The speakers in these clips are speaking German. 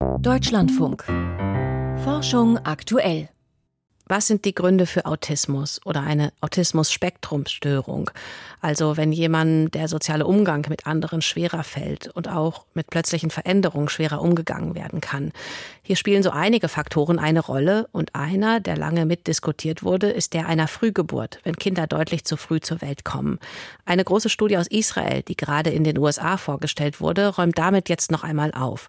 Deutschlandfunk. Forschung aktuell. Was sind die Gründe für Autismus oder eine Autismus-Spektrumstörung? Also wenn jemand der soziale Umgang mit anderen schwerer fällt und auch mit plötzlichen Veränderungen schwerer umgegangen werden kann. Hier spielen so einige Faktoren eine Rolle und einer, der lange mitdiskutiert wurde, ist der einer Frühgeburt, wenn Kinder deutlich zu früh zur Welt kommen. Eine große Studie aus Israel, die gerade in den USA vorgestellt wurde, räumt damit jetzt noch einmal auf.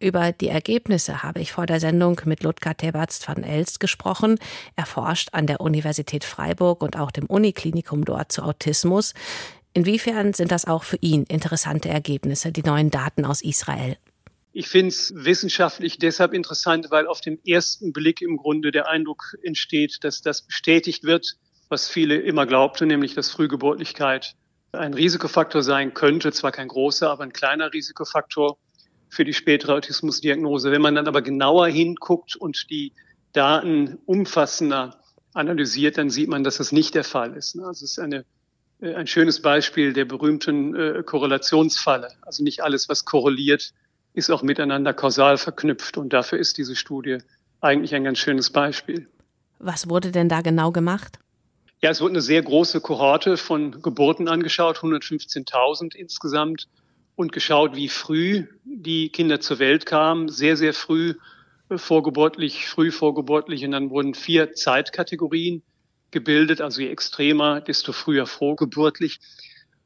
Über die Ergebnisse habe ich vor der Sendung mit Ludger Tebatz van Elst gesprochen. Er forscht an der Universität Freiburg und auch dem Uniklinikum dort zu Autismus. Inwiefern sind das auch für ihn interessante Ergebnisse, die neuen Daten aus Israel? Ich finde es wissenschaftlich deshalb interessant, weil auf den ersten Blick im Grunde der Eindruck entsteht, dass das bestätigt wird, was viele immer glaubten, nämlich dass Frühgeburtlichkeit ein Risikofaktor sein könnte, zwar kein großer, aber ein kleiner Risikofaktor für die spätere Autismusdiagnose. Wenn man dann aber genauer hinguckt und die Daten umfassender analysiert, dann sieht man, dass das nicht der Fall ist. Also es ist eine, äh, ein schönes Beispiel der berühmten äh, Korrelationsfalle. Also nicht alles, was korreliert, ist auch miteinander kausal verknüpft. Und dafür ist diese Studie eigentlich ein ganz schönes Beispiel. Was wurde denn da genau gemacht? Ja, es wurde eine sehr große Kohorte von Geburten angeschaut, 115.000 insgesamt und geschaut, wie früh die Kinder zur Welt kamen. Sehr, sehr früh äh, vorgeburtlich, früh vorgeburtlich. Und dann wurden vier Zeitkategorien gebildet. Also je extremer, desto früher vorgeburtlich.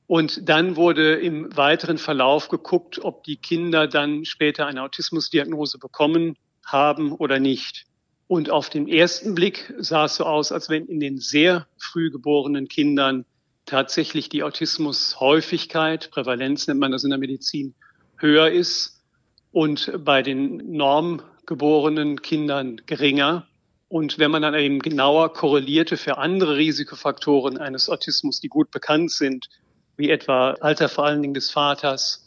Und dann wurde im weiteren Verlauf geguckt, ob die Kinder dann später eine Autismusdiagnose bekommen haben oder nicht. Und auf den ersten Blick sah es so aus, als wenn in den sehr früh geborenen Kindern tatsächlich die Autismushäufigkeit, Prävalenz nennt man das in der Medizin, höher ist und bei den normgeborenen Kindern geringer. Und wenn man dann eben genauer korrelierte für andere Risikofaktoren eines Autismus, die gut bekannt sind, wie etwa Alter vor allen Dingen des Vaters,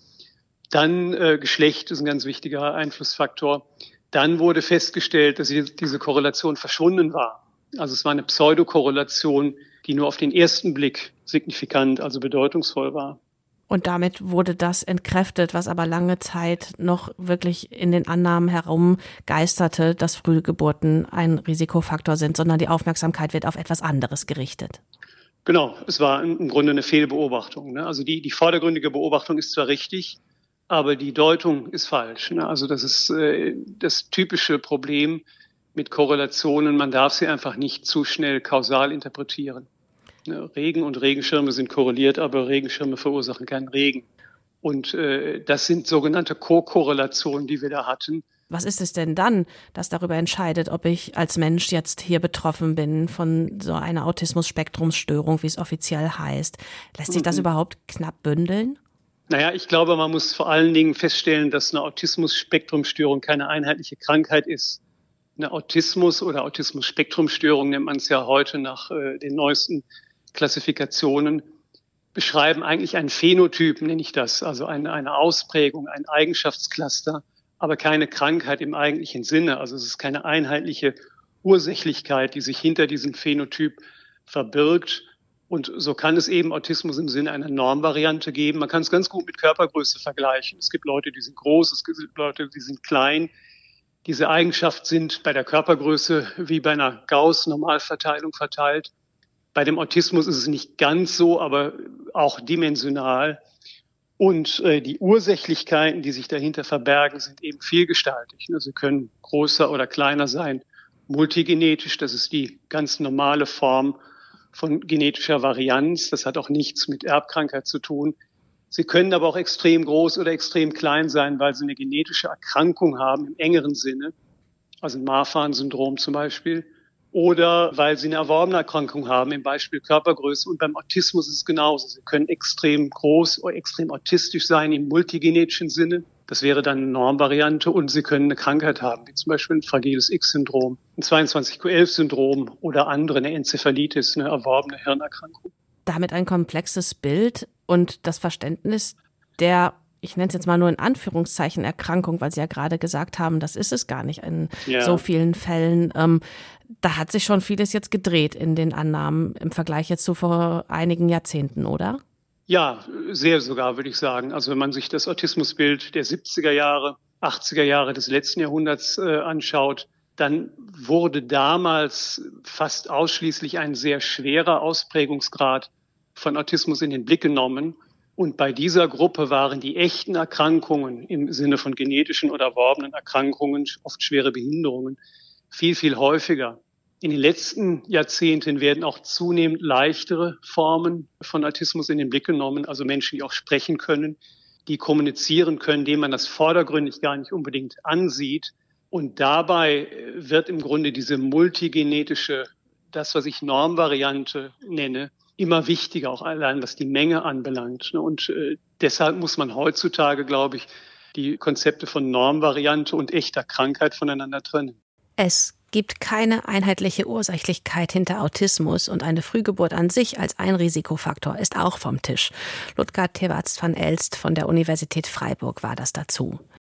dann äh, Geschlecht ist ein ganz wichtiger Einflussfaktor, dann wurde festgestellt, dass diese Korrelation verschwunden war. Also es war eine Pseudokorrelation, die nur auf den ersten Blick signifikant, also bedeutungsvoll war. Und damit wurde das entkräftet, was aber lange Zeit noch wirklich in den Annahmen herumgeisterte, dass Frühgeburten ein Risikofaktor sind, sondern die Aufmerksamkeit wird auf etwas anderes gerichtet. Genau, es war im Grunde eine Fehlbeobachtung. Ne? Also die, die vordergründige Beobachtung ist zwar richtig, aber die Deutung ist falsch. Ne? Also das ist äh, das typische Problem mit Korrelationen. Man darf sie einfach nicht zu schnell kausal interpretieren. Ne, Regen und Regenschirme sind korreliert, aber Regenschirme verursachen keinen Regen. Und äh, das sind sogenannte Co-Korrelationen, die wir da hatten. Was ist es denn dann, das darüber entscheidet, ob ich als Mensch jetzt hier betroffen bin von so einer Autismus-Spektrumsstörung, wie es offiziell heißt? Lässt sich das mhm. überhaupt knapp bündeln? Naja, ich glaube, man muss vor allen Dingen feststellen, dass eine Autismus-Spektrumstörung keine einheitliche Krankheit ist. Eine Autismus- oder Autismus-Spektrumstörung nennt man es ja heute nach äh, den neuesten Klassifikationen beschreiben eigentlich einen Phänotyp, nenne ich das, also eine, eine Ausprägung, ein Eigenschaftscluster, aber keine Krankheit im eigentlichen Sinne. Also es ist keine einheitliche Ursächlichkeit, die sich hinter diesem Phänotyp verbirgt. Und so kann es eben Autismus im Sinne einer Normvariante geben. Man kann es ganz gut mit Körpergröße vergleichen. Es gibt Leute, die sind groß, es gibt Leute, die sind klein. Diese Eigenschaft sind bei der Körpergröße wie bei einer Gauss-Normalverteilung verteilt. Bei dem Autismus ist es nicht ganz so, aber auch dimensional. Und äh, die Ursächlichkeiten, die sich dahinter verbergen, sind eben vielgestaltig. Ne? Sie können größer oder kleiner sein, multigenetisch, das ist die ganz normale Form von genetischer Varianz. Das hat auch nichts mit Erbkrankheit zu tun. Sie können aber auch extrem groß oder extrem klein sein, weil sie eine genetische Erkrankung haben im engeren Sinne, also ein Marfan-Syndrom zum Beispiel oder weil sie eine erworbene Erkrankung haben, im Beispiel Körpergröße. Und beim Autismus ist es genauso. Sie können extrem groß oder extrem autistisch sein im multigenetischen Sinne. Das wäre dann eine Normvariante. Und sie können eine Krankheit haben, wie zum Beispiel ein fragiles X-Syndrom, ein 22q11-Syndrom oder andere, eine Enzephalitis, eine erworbene Hirnerkrankung. Damit ein komplexes Bild und das Verständnis der ich nenne es jetzt mal nur in Anführungszeichen Erkrankung, weil Sie ja gerade gesagt haben, das ist es gar nicht in ja. so vielen Fällen. Ähm, da hat sich schon vieles jetzt gedreht in den Annahmen im Vergleich jetzt zu vor einigen Jahrzehnten, oder? Ja, sehr sogar, würde ich sagen. Also wenn man sich das Autismusbild der 70er Jahre 80er Jahre des letzten Jahrhunderts äh, anschaut, dann wurde damals fast ausschließlich ein sehr schwerer Ausprägungsgrad von Autismus in den Blick genommen. Und bei dieser Gruppe waren die echten Erkrankungen im Sinne von genetischen oder erworbenen Erkrankungen, oft schwere Behinderungen, viel, viel häufiger. In den letzten Jahrzehnten werden auch zunehmend leichtere Formen von Autismus in den Blick genommen, also Menschen, die auch sprechen können, die kommunizieren können, denen man das vordergründig gar nicht unbedingt ansieht. Und dabei wird im Grunde diese multigenetische, das, was ich Normvariante nenne, immer wichtiger, auch allein was die Menge anbelangt. Und äh, deshalb muss man heutzutage, glaube ich, die Konzepte von Normvariante und echter Krankheit voneinander trennen. Es gibt keine einheitliche Ursächlichkeit hinter Autismus und eine Frühgeburt an sich als ein Risikofaktor ist auch vom Tisch. Ludgard Tewatz van Elst von der Universität Freiburg war das dazu.